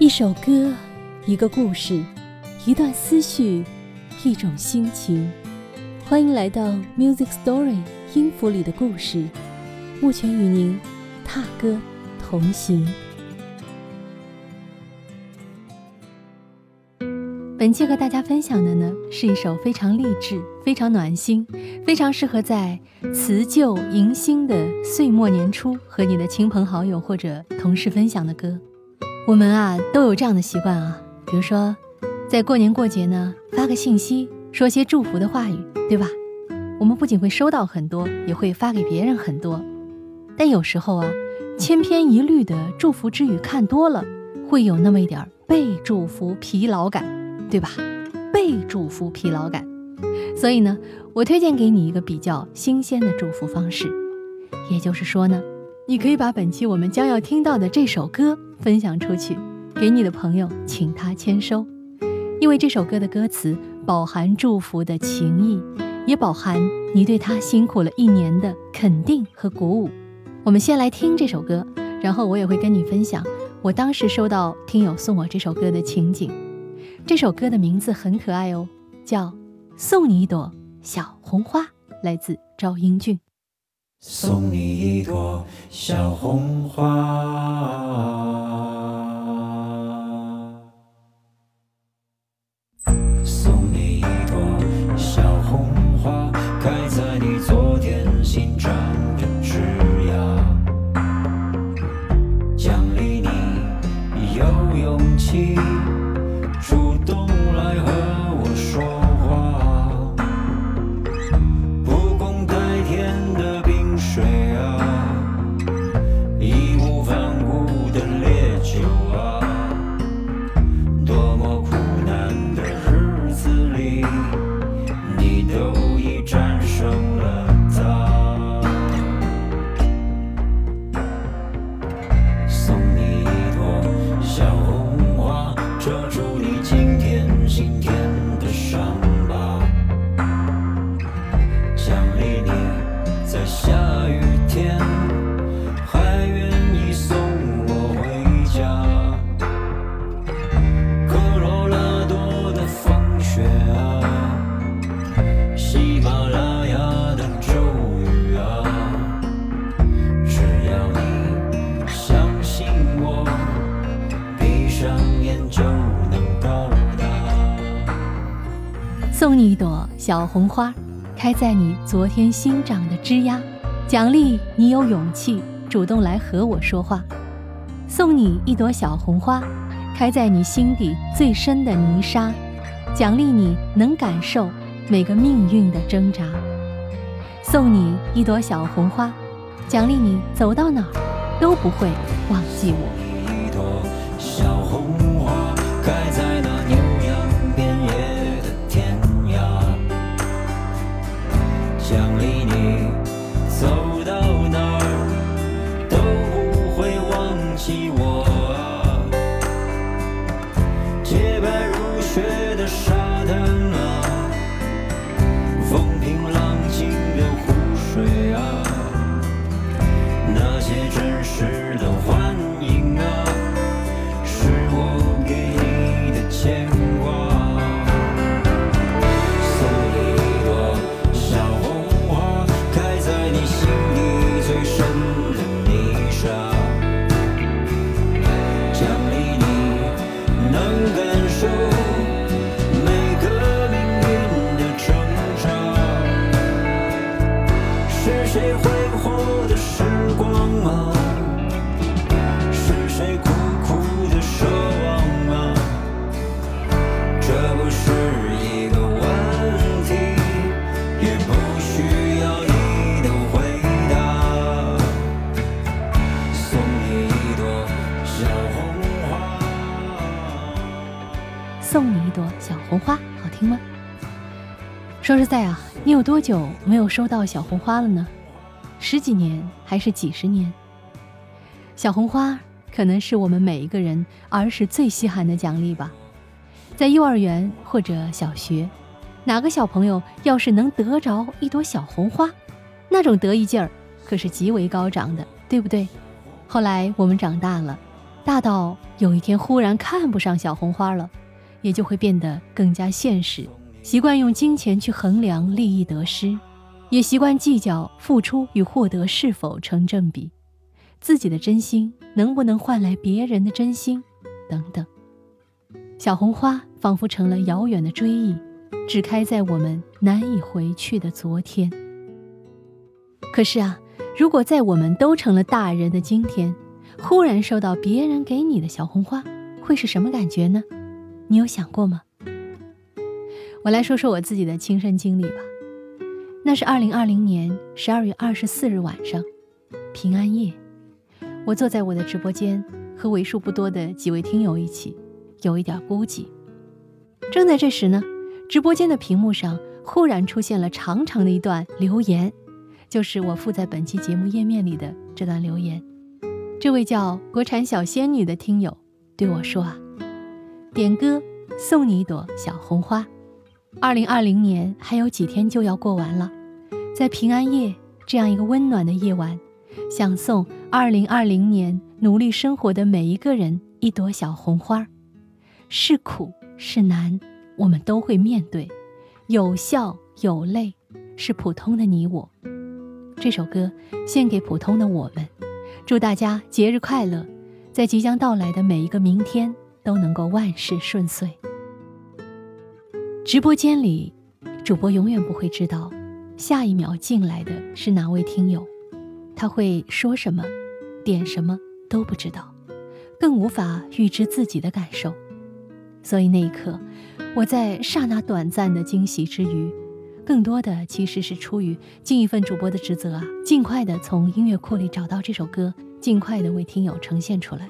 一首歌，一个故事，一段思绪，一种心情。欢迎来到 Music Story 音符里的故事，目前与您踏歌同行。本期和大家分享的呢，是一首非常励志、非常暖心、非常适合在辞旧迎新的岁末年初和你的亲朋好友或者同事分享的歌。我们啊都有这样的习惯啊，比如说，在过年过节呢发个信息，说些祝福的话语，对吧？我们不仅会收到很多，也会发给别人很多。但有时候啊，千篇一律的祝福之语看多了，会有那么一点被祝福疲劳感，对吧？被祝福疲劳感。所以呢，我推荐给你一个比较新鲜的祝福方式，也就是说呢。你可以把本期我们将要听到的这首歌分享出去，给你的朋友，请他签收，因为这首歌的歌词饱含祝福的情意，也饱含你对他辛苦了一年的肯定和鼓舞。我们先来听这首歌，然后我也会跟你分享我当时收到听友送我这首歌的情景。这首歌的名字很可爱哦，叫《送你一朵小红花》，来自赵英俊。送你一朵小红花。送你一朵小红花，开在你昨天新长的枝桠，奖励你有勇气主动来和我说送你一朵小红花开在你昨天新长的枝桠奖励你有勇气主动来和我说话。送你一朵小红花开在你心底最深的泥沙。奖励你能感受每个命运的挣扎。送你一朵小红花奖励你走到哪儿都不会忘记我。好听吗？说实在啊，你有多久没有收到小红花了呢？十几年还是几十年？小红花可能是我们每一个人儿时最稀罕的奖励吧。在幼儿园或者小学，哪个小朋友要是能得着一朵小红花，那种得意劲儿可是极为高涨的，对不对？后来我们长大了，大到有一天忽然看不上小红花了，也就会变得更加现实，习惯用金钱去衡量利益得失，也习惯计较付出与获得是否成正比，自己的真心能不能换来别人的真心，等等。小红花仿佛成了遥远的追忆，只开在我们难以回去的昨天。可是啊，如果在我们都成了大人的今天，忽然收到别人给你的小红花，会是什么感觉呢？你有想过吗？我来说说我自己的亲身经历吧。那是二零二零年十二月二十四日晚上，平安夜，我坐在我的直播间，和为数不多的几位听友一起，有一点孤寂。正在这时呢，直播间的屏幕上忽然出现了长长的一段留言，就是我附在本期节目页面里的这段留言。这位叫国产小仙女的听友对我说：“啊，点歌送你一朵小红花。二零二零年还有几天就要过完了，在平安夜这样一个温暖的夜晚，想送二零二零年努力生活的每一个人一朵小红花。是苦是难，我们都会面对；有笑有泪，是普通的你我。这首歌献给普通的我们。”祝大家节日快乐，在即将到来的每一个明天都能够万事顺遂。直播间里，主播永远不会知道下一秒进来的是哪位听友，他会说什么，点什么都不知道，更无法预知自己的感受。所以那一刻，我在刹那短暂的惊喜之余。更多的其实是出于尽一份主播的职责啊，尽快的从音乐库里找到这首歌，尽快的为听友呈现出来。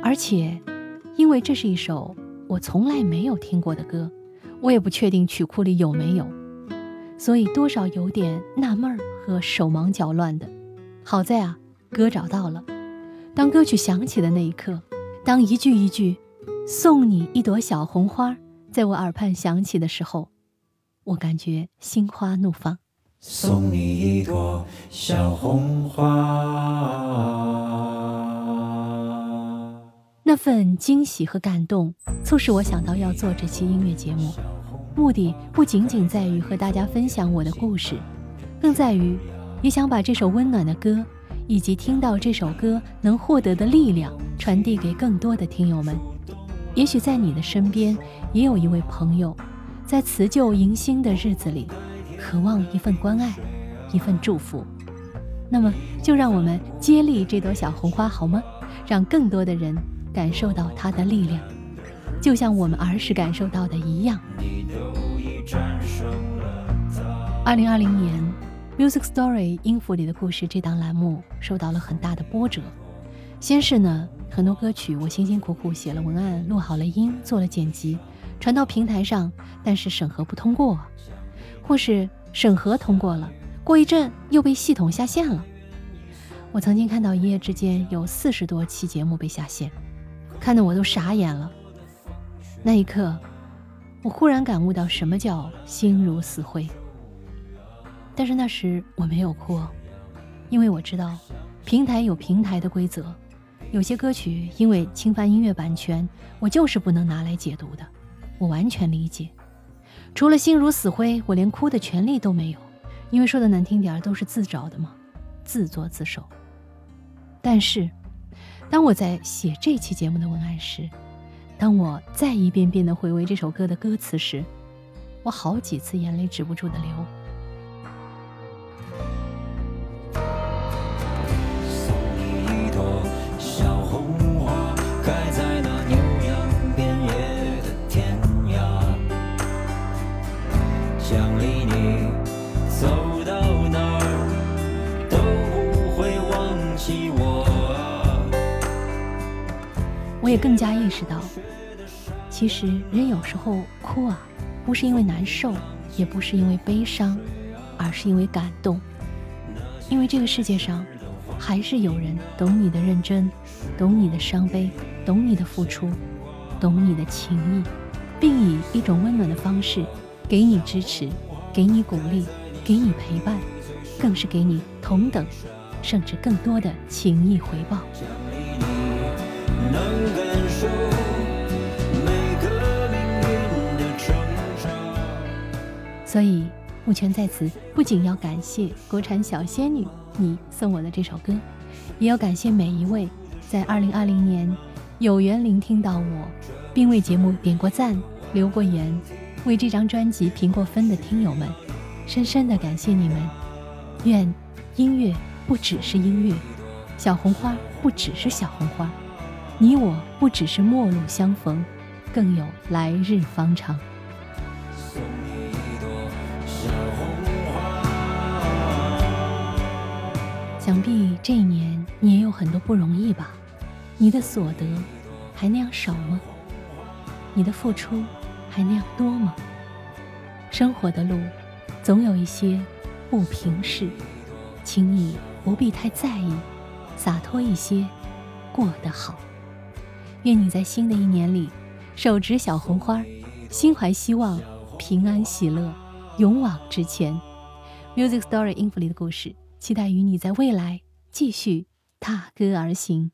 而且，因为这是一首我从来没有听过的歌，我也不确定曲库里有没有，所以多少有点纳闷儿和手忙脚乱的。好在啊，歌找到了。当歌曲响起的那一刻，当一句一句“送你一朵小红花”在我耳畔响起的时候。我感觉心花怒放，送你一朵小红花。那份惊喜和感动，促使我想到要做这期音乐节目，目的不仅仅在于和大家分享我的故事，更在于也想把这首温暖的歌，以及听到这首歌能获得的力量，传递给更多的听友们。也许在你的身边，也有一位朋友。在辞旧迎新的日子里，渴望一份关爱，一份祝福。那么，就让我们接力这朵小红花好吗？让更多的人感受到它的力量，就像我们儿时感受到的一样。二零二零年，《Music Story》音符里的故事这档栏目受到了很大的波折。先是呢，很多歌曲我辛辛苦苦写了文案，录好了音，做了剪辑。传到平台上，但是审核不通过，或是审核通过了，过一阵又被系统下线了。我曾经看到一夜之间有四十多期节目被下线，看得我都傻眼了。那一刻，我忽然感悟到什么叫心如死灰。但是那时我没有哭，因为我知道平台有平台的规则，有些歌曲因为侵犯音乐版权，我就是不能拿来解读的。我完全理解，除了心如死灰，我连哭的权利都没有，因为说的难听点儿，都是自找的嘛，自作自受。但是，当我在写这期节目的文案时，当我再一遍遍的回味这首歌的歌词时，我好几次眼泪止不住的流。我也更加意识到，其实人有时候哭啊，不是因为难受，也不是因为悲伤，而是因为感动。因为这个世界上，还是有人懂你的认真，懂你的伤悲，懂你的付出，懂你的情谊，并以一种温暖的方式给你支持，给你鼓励，给你陪伴，更是给你同等，甚至更多的情谊回报。所以，目前在此不仅要感谢国产小仙女你送我的这首歌，也要感谢每一位在2020年有缘聆听到我，并为节目点过赞、留过言、为这张专辑评过分的听友们，深深的感谢你们。愿音乐不只是音乐，小红花不只是小红花，你我不只是陌路相逢，更有来日方长。想必这一年你也有很多不容易吧？你的所得还那样少吗？你的付出还那样多吗？生活的路总有一些不平事，请你不必太在意，洒脱一些，过得好。愿你在新的一年里手执小红花，心怀希望，平安喜乐，勇往直前。Music Story 音符里的故事，期待与你在未来继续踏歌而行。